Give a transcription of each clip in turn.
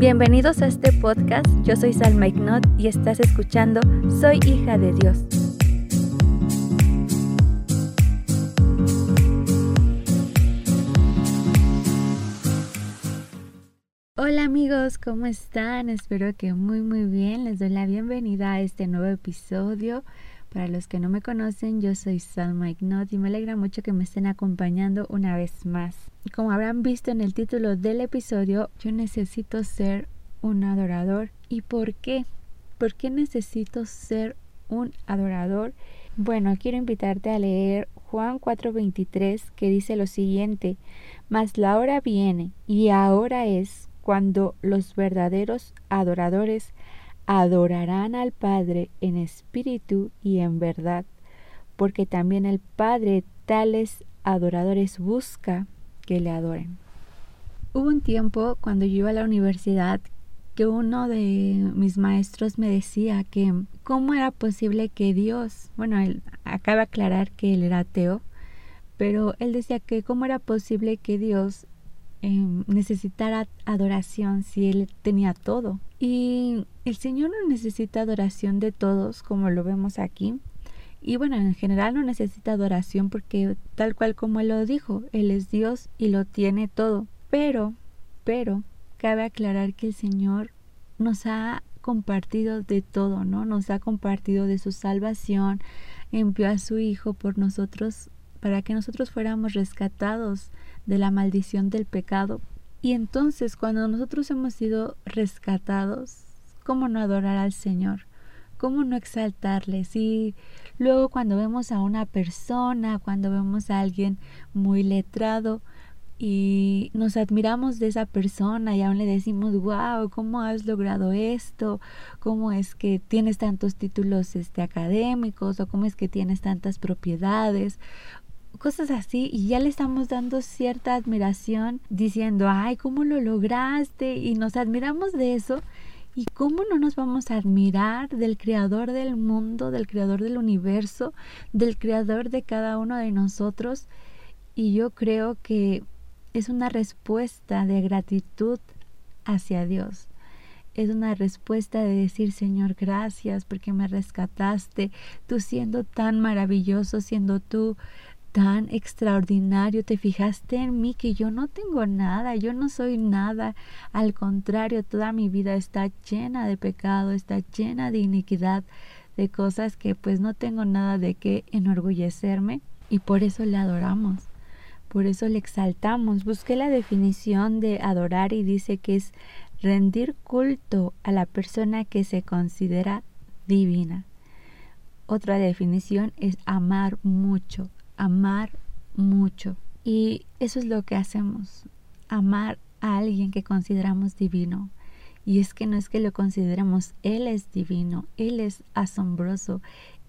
Bienvenidos a este podcast, yo soy Salma Ignot y estás escuchando Soy hija de Dios. Hola amigos, ¿cómo están? Espero que muy muy bien. Les doy la bienvenida a este nuevo episodio. Para los que no me conocen, yo soy Salma Ignot y me alegra mucho que me estén acompañando una vez más. Como habrán visto en el título del episodio, yo necesito ser un adorador. ¿Y por qué? ¿Por qué necesito ser un adorador? Bueno, quiero invitarte a leer Juan 4:23 que dice lo siguiente, mas la hora viene y ahora es cuando los verdaderos adoradores adorarán al Padre en espíritu y en verdad, porque también el Padre tales adoradores busca que le adoren. Hubo un tiempo cuando yo iba a la universidad que uno de mis maestros me decía que cómo era posible que Dios, bueno, él acaba de aclarar que él era ateo, pero él decía que cómo era posible que Dios em, necesitara adoración si él tenía todo. Y el Señor no necesita adoración de todos, como lo vemos aquí. Y bueno, en general no necesita adoración porque tal cual como Él lo dijo, Él es Dios y lo tiene todo. Pero, pero, cabe aclarar que el Señor nos ha compartido de todo, ¿no? Nos ha compartido de su salvación, envió a su Hijo por nosotros para que nosotros fuéramos rescatados de la maldición del pecado. Y entonces cuando nosotros hemos sido rescatados, ¿cómo no adorar al Señor? ¿Cómo no exaltarle? Si luego cuando vemos a una persona, cuando vemos a alguien muy letrado y nos admiramos de esa persona y aún le decimos, wow, ¿cómo has logrado esto? ¿Cómo es que tienes tantos títulos este, académicos? ¿O cómo es que tienes tantas propiedades? Cosas así y ya le estamos dando cierta admiración diciendo, ay, ¿cómo lo lograste? Y nos admiramos de eso ¿Y cómo no nos vamos a admirar del creador del mundo, del creador del universo, del creador de cada uno de nosotros? Y yo creo que es una respuesta de gratitud hacia Dios. Es una respuesta de decir, Señor, gracias porque me rescataste, tú siendo tan maravilloso, siendo tú tan extraordinario, te fijaste en mí que yo no tengo nada, yo no soy nada, al contrario, toda mi vida está llena de pecado, está llena de iniquidad, de cosas que pues no tengo nada de qué enorgullecerme y por eso le adoramos, por eso le exaltamos. Busqué la definición de adorar y dice que es rendir culto a la persona que se considera divina. Otra definición es amar mucho, amar mucho. Y eso es lo que hacemos, amar a alguien que consideramos divino. Y es que no es que lo consideremos, Él es divino, Él es asombroso,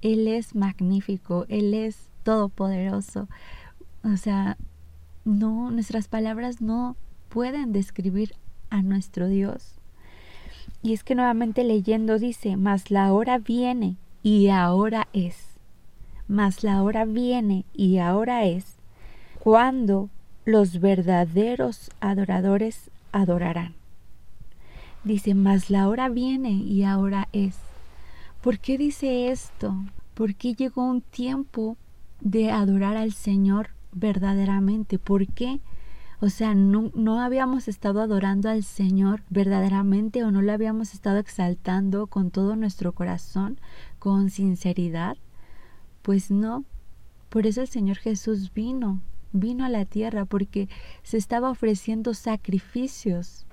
Él es magnífico, Él es todopoderoso. O sea, no, nuestras palabras no pueden describir a nuestro Dios. Y es que nuevamente leyendo dice, mas la hora viene y ahora es mas la hora viene y ahora es cuando los verdaderos adoradores adorarán. Dice, mas la hora viene y ahora es. ¿Por qué dice esto? Porque llegó un tiempo de adorar al Señor verdaderamente. ¿Por qué? O sea, no, no, habíamos estado adorando al Señor verdaderamente o no lo habíamos estado exaltando con todo nuestro corazón, con sinceridad. Pues no, por eso el Señor Jesús vino, vino a la tierra porque se estaba ofreciendo sacrificios.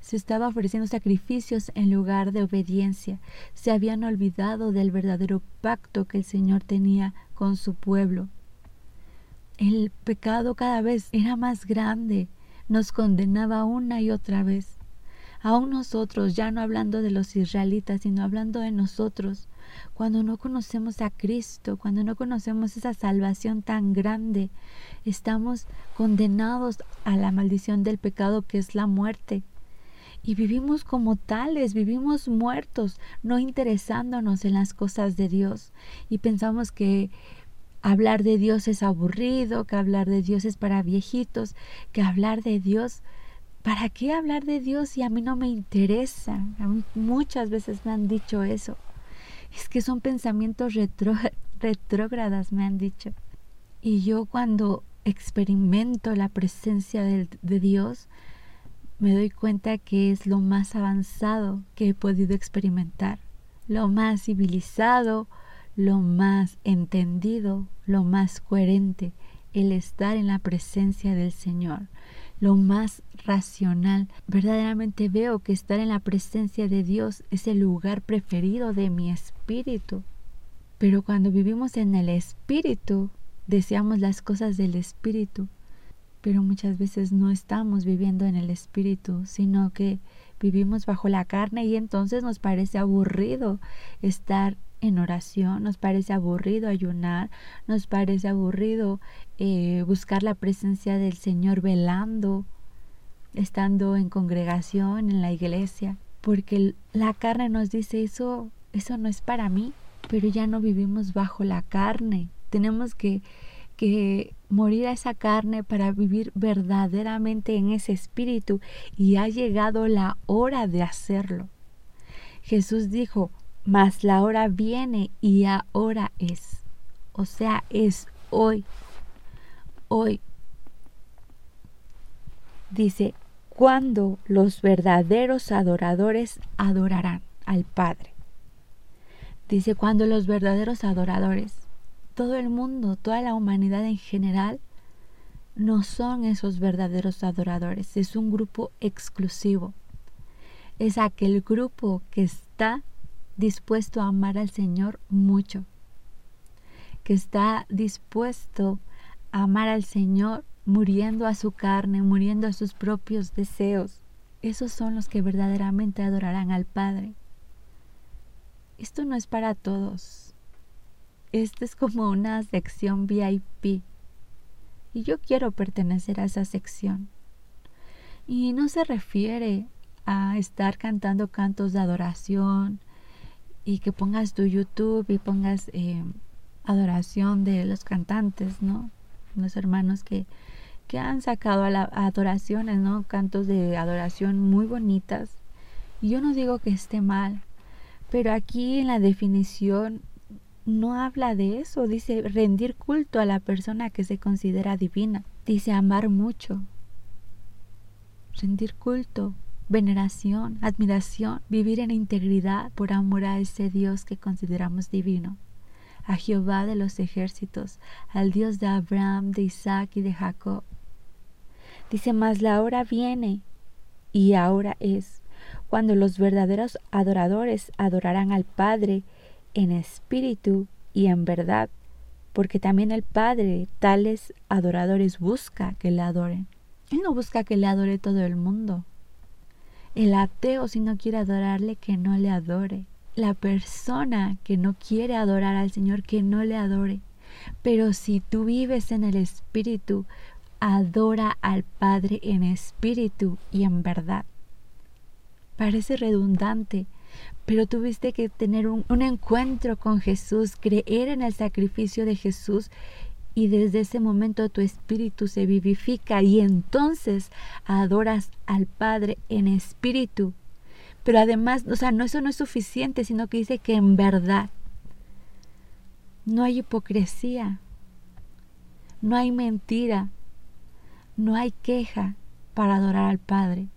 Se estaba ofreciendo sacrificios en lugar de obediencia. Se habían olvidado del verdadero pacto que el Señor tenía con su pueblo. El pecado cada vez era más grande, nos condenaba una y otra vez. Aún nosotros, ya no hablando de los israelitas, sino hablando de nosotros, cuando no conocemos a Cristo, cuando no conocemos esa salvación tan grande, estamos condenados a la maldición del pecado que es la muerte. Y vivimos como tales, vivimos muertos, no interesándonos en las cosas de Dios. Y pensamos que hablar de Dios es aburrido, que hablar de Dios es para viejitos, que hablar de Dios ¿para qué hablar de Dios si a mí no me interesa? muchas veces me han dicho eso. Es que son pensamientos retrógradas, me han dicho. Y yo cuando experimento la presencia de Dios, me doy cuenta que es lo más avanzado que he podido experimentar, lo más civilizado, lo más entendido, lo más coherente, el estar en la presencia del Señor, lo más racional. Verdaderamente veo que estar en la presencia de Dios es el lugar preferido de mi espíritu. Pero cuando vivimos en el espíritu, deseamos las cosas del espíritu, pero muchas veces no estamos viviendo en el espíritu, sino que vivimos bajo la carne y entonces nos parece aburrido estar en oración, nos parece aburrido ayunar, nos parece aburrido eh, buscar la presencia del Señor velando, estando en congregación, en la iglesia, porque la carne nos dice eso, eso no es para mí, pero ya no vivimos bajo la carne, tenemos que, que morir a esa carne para vivir verdaderamente en ese espíritu y ha llegado la hora de hacerlo. Jesús dijo, mas la hora viene y ahora es. O sea, es hoy. Hoy. Dice, cuando los verdaderos adoradores adorarán al Padre. Dice, cuando los verdaderos adoradores, todo el mundo, toda la humanidad en general, no son esos verdaderos adoradores, es un grupo exclusivo. Es aquel grupo que está dispuesto a amar al Señor mucho, que está dispuesto a amar al Señor muriendo a su carne, muriendo a sus propios deseos. Esos son los que verdaderamente adorarán al Padre. Esto no es para todos. Esto es como una sección VIP. Y yo quiero pertenecer a esa sección. Y no se refiere a estar cantando cantos de adoración, y que pongas tu YouTube y pongas eh, adoración de los cantantes, ¿no? Los hermanos que, que han sacado a, la, adoraciones, ¿no? Cantos de adoración muy bonitas. Y yo no digo que esté mal, pero aquí en la definición no habla de eso, dice rendir culto a la persona que se considera divina, dice amar mucho, rendir culto, veneración, admiración, vivir en integridad por amor a ese Dios que consideramos divino, a Jehová de los ejércitos, al Dios de Abraham, de Isaac y de Jacob. Dice, mas la hora viene y ahora es, cuando los verdaderos adoradores adorarán al Padre en espíritu y en verdad, porque también el Padre tales adoradores busca que le adoren. Él no busca que le adore todo el mundo, el ateo si no quiere adorarle, que no le adore. La persona que no quiere adorar al Señor, que no le adore. Pero si tú vives en el Espíritu, adora al Padre en espíritu y en verdad. Parece redundante, pero tuviste que tener un, un, encuentro con Jesús, creer en el sacrificio de Jesús y desde ese momento tu espíritu se vivifica y entonces adoras al Padre en espíritu. Pero además, o sea, no eso no es suficiente, sino que dice que en verdad no hay hipocresía, no hay mentira, no hay queja para adorar al Padre,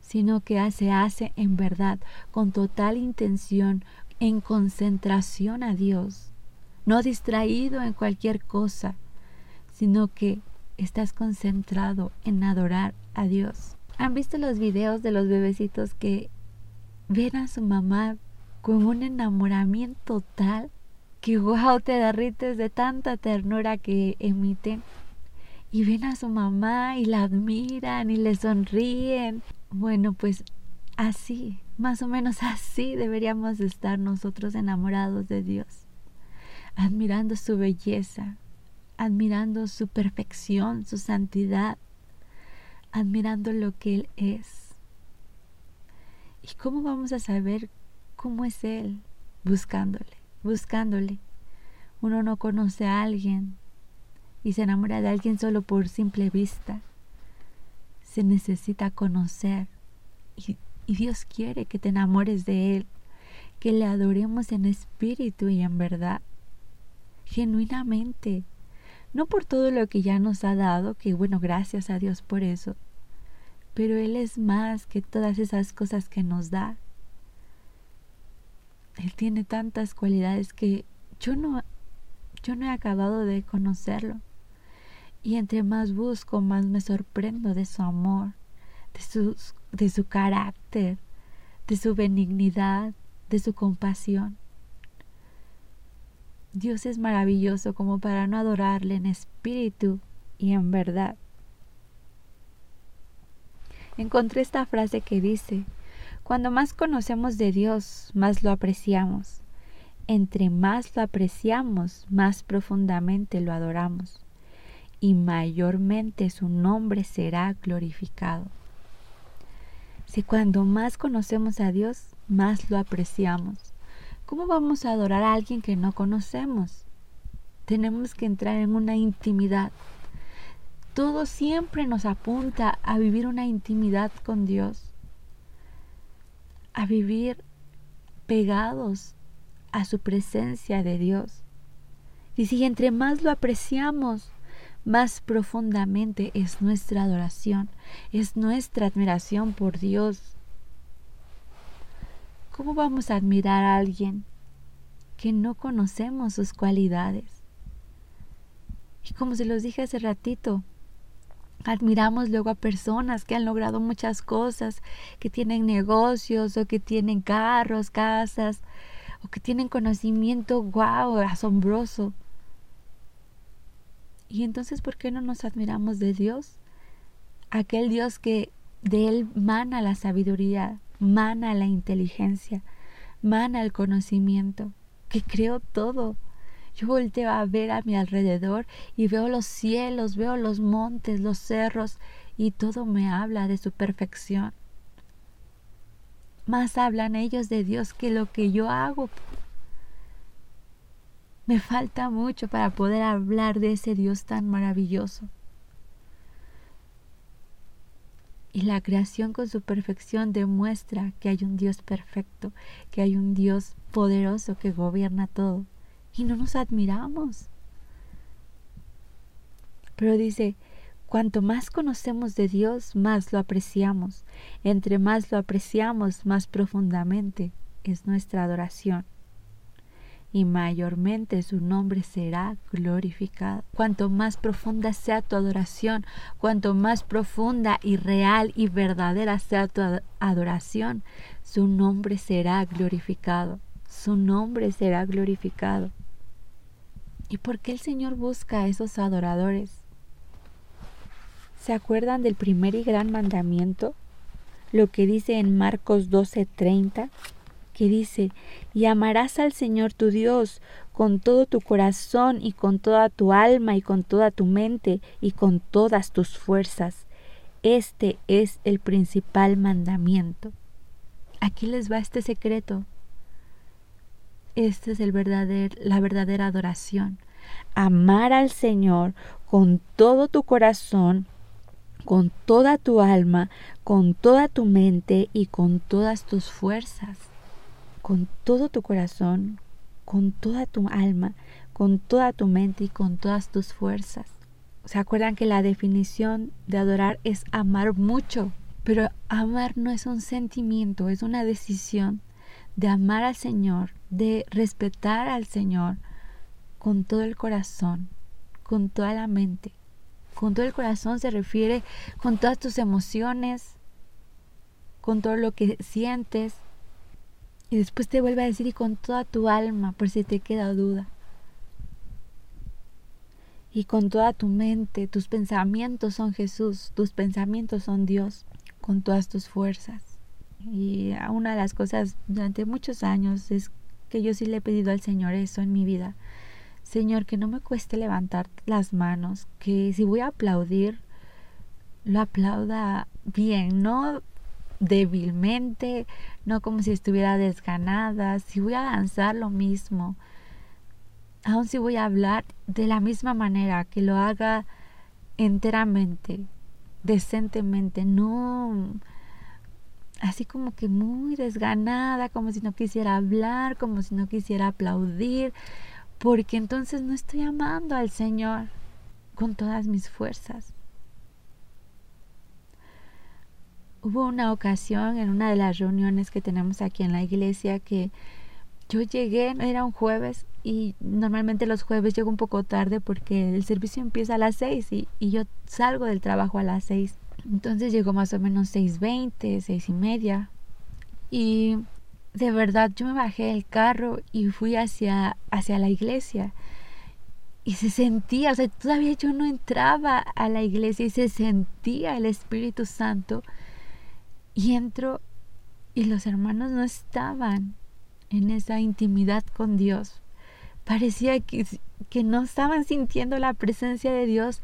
sino que se hace en verdad, con total intención, en concentración a Dios no distraído en cualquier cosa, sino que estás concentrado en adorar a Dios. ¿Han visto los videos de los bebecitos que ven a su mamá con un enamoramiento tal que wow, te derrites de tanta ternura que emiten? Y ven a su mamá y la admiran y le sonríen. Bueno, pues así, más o menos así deberíamos estar nosotros enamorados de Dios admirando su belleza, admirando su perfección, su santidad, admirando lo que Él es. ¿Y cómo vamos a saber cómo es Él? Buscándole, buscándole. Uno no conoce a alguien y se enamora de alguien solo por simple vista, se necesita conocer y, Dios quiere que te enamores de Él, que le adoremos en espíritu y en verdad, genuinamente, no por todo lo que ya nos ha dado, que bueno, gracias a Dios por eso, pero Él es más que todas esas cosas que nos da. Él tiene tantas cualidades que yo no, yo no he acabado de conocerlo. Y entre más busco, más me sorprendo de su amor, de, de su carácter, de su benignidad, de su compasión. Dios es maravilloso como para no adorarle en espíritu y en verdad. Encontré esta frase que dice, cuando más conocemos de Dios, más lo apreciamos. Entre más lo apreciamos, más profundamente lo adoramos. Y mayormente su nombre será glorificado. Si cuando más conocemos a Dios, más lo apreciamos. ¿Cómo vamos a adorar a alguien que no conocemos? Tenemos que entrar en una intimidad. Todo siempre nos apunta a vivir una intimidad con Dios a vivir pegados a su presencia de Dios. Y si entre más lo apreciamos, más profundamente es nuestra adoración, es nuestra admiración por Dios. ¿Cómo vamos a admirar a alguien que no conocemos sus cualidades? Y como se los dije hace ratito, Admiramos luego a personas que han logrado muchas cosas, que tienen negocios o que tienen carros, casas, o que tienen conocimiento, wow, asombroso. Y entonces, ¿por qué no nos admiramos de Dios? Aquel Dios que de Él mana la sabiduría, mana la inteligencia, mana el conocimiento, que creó todo yo volteo a ver a mi alrededor y veo los cielos, veo los montes, los cerros y todo me habla de su perfección. Más hablan ellos de Dios que lo que yo hago. Me falta mucho para poder hablar de ese Dios tan maravilloso. Y la creación con su perfección demuestra que hay un Dios perfecto, que hay un Dios poderoso que gobierna todo y no nos admiramos. Pero dice, cuanto más conocemos de Dios, más lo apreciamos. Entre más lo apreciamos, más profundamente es nuestra adoración. Y mayormente su nombre será glorificado. Cuanto más profunda sea tu adoración, cuanto más profunda y real y verdadera sea tu adoración, su nombre será glorificado. Su nombre será glorificado. ¿Y por qué el Señor busca a esos adoradores? ¿Se acuerdan del primer y gran mandamiento? Lo que dice en Marcos 12:30, que dice, y amarás al Señor tu Dios con todo tu corazón y con toda tu alma y con toda tu mente y con todas tus fuerzas. Este es el principal mandamiento. Aquí les va este secreto. Esta es la verdadera adoración. Amar al Señor con todo tu corazón, con toda tu alma, con toda tu mente y con todas tus fuerzas. Con todo tu corazón, con toda tu alma, con toda tu mente y con todas tus fuerzas. ¿Se acuerdan que la definición de adorar es amar mucho? Pero amar no es un sentimiento, es una decisión de amar al Señor, de respetar al Señor con todo el corazón, con toda la mente. Con todo el corazón se refiere con todas tus emociones, con todo lo que sientes. Y después te vuelve a decir y con toda tu alma, por si te queda duda. Y con toda tu mente, tus pensamientos son Jesús, tus pensamientos son Dios, con todas tus fuerzas. Y una de las cosas durante muchos años es que yo sí le he pedido al Señor eso en mi vida. Señor, que no me cueste levantar las manos, que si voy a aplaudir, lo aplauda bien, no débilmente, no como si estuviera desganada, si voy a danzar lo mismo, aun si voy a hablar de la misma manera, que lo haga enteramente, decentemente, no así como que muy desganada, como si no quisiera hablar, como si no quisiera aplaudir, porque entonces no estoy amando al Señor con todas mis fuerzas. Hubo una ocasión en una de las reuniones que tenemos aquí en la iglesia que yo llegué, era un jueves y normalmente los jueves llego un poco tarde porque el servicio empieza a las seis y, y yo salgo del trabajo a las seis. Entonces llegó más o menos 6.20, seis y media. Y de verdad yo me bajé del carro y fui hacia, hacia la iglesia. Y se sentía, o sea, todavía yo no entraba a la iglesia y se sentía el Espíritu Santo. Y entro y los hermanos no estaban en esa intimidad con Dios. Parecía que, que no estaban sintiendo la presencia de Dios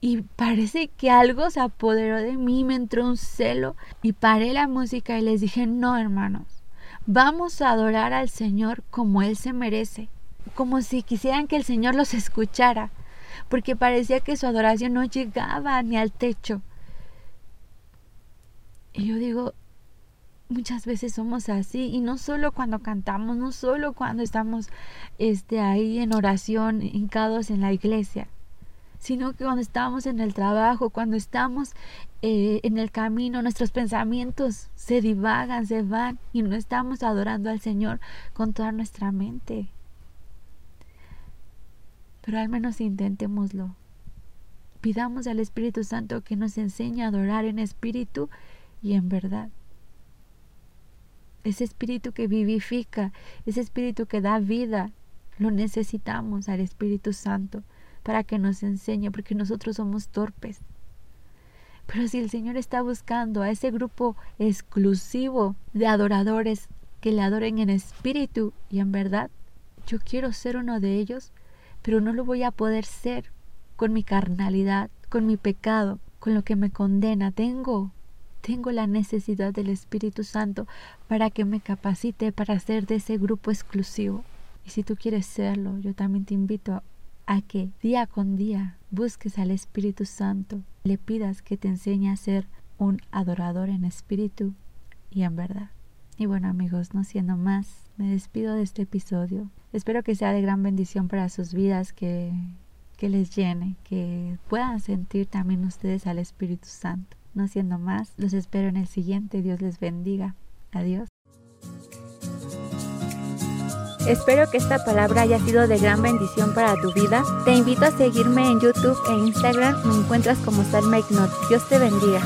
y parece que algo se apoderó de mí, me entró un celo y paré la música y les dije, no hermanos, vamos a adorar al Señor como Él se merece, como si quisieran que el Señor los escuchara, porque parecía que su adoración no llegaba ni al techo. Y yo digo, muchas veces somos así y no solo cuando cantamos, no solo cuando estamos este, ahí en oración, hincados en la iglesia sino que cuando estamos en el trabajo, cuando estamos eh, en el camino, nuestros pensamientos se divagan, se van y no estamos adorando al Señor con toda nuestra mente. Pero al menos intentémoslo. Pidamos al Espíritu Santo que nos enseñe a adorar en espíritu y en verdad. Ese espíritu que vivifica, ese espíritu que da vida, lo necesitamos al Espíritu Santo para que nos enseñe, porque nosotros somos torpes. Pero si el Señor está buscando a ese grupo exclusivo de adoradores que le adoren en espíritu y en verdad, yo quiero ser uno de ellos, pero no lo voy a poder ser con mi carnalidad, con mi pecado, con lo que me condena. Tengo, tengo la necesidad del Espíritu Santo para que me capacite para ser de ese grupo exclusivo. Y si tú quieres serlo, yo también te invito a que día con día busques al Espíritu Santo, le pidas que te enseñe a ser un adorador en espíritu y en verdad. Y bueno amigos, no siendo más, me despido de este episodio. Espero que sea de gran bendición para sus vidas, que, que les llene, que puedan sentir también ustedes al Espíritu Santo. No siendo más, los espero en el siguiente. Dios les bendiga. Adiós. Espero que esta palabra haya sido de gran bendición para tu vida. Te invito a seguirme en YouTube e Instagram. Me encuentras como Salma Ignot. Dios te bendiga.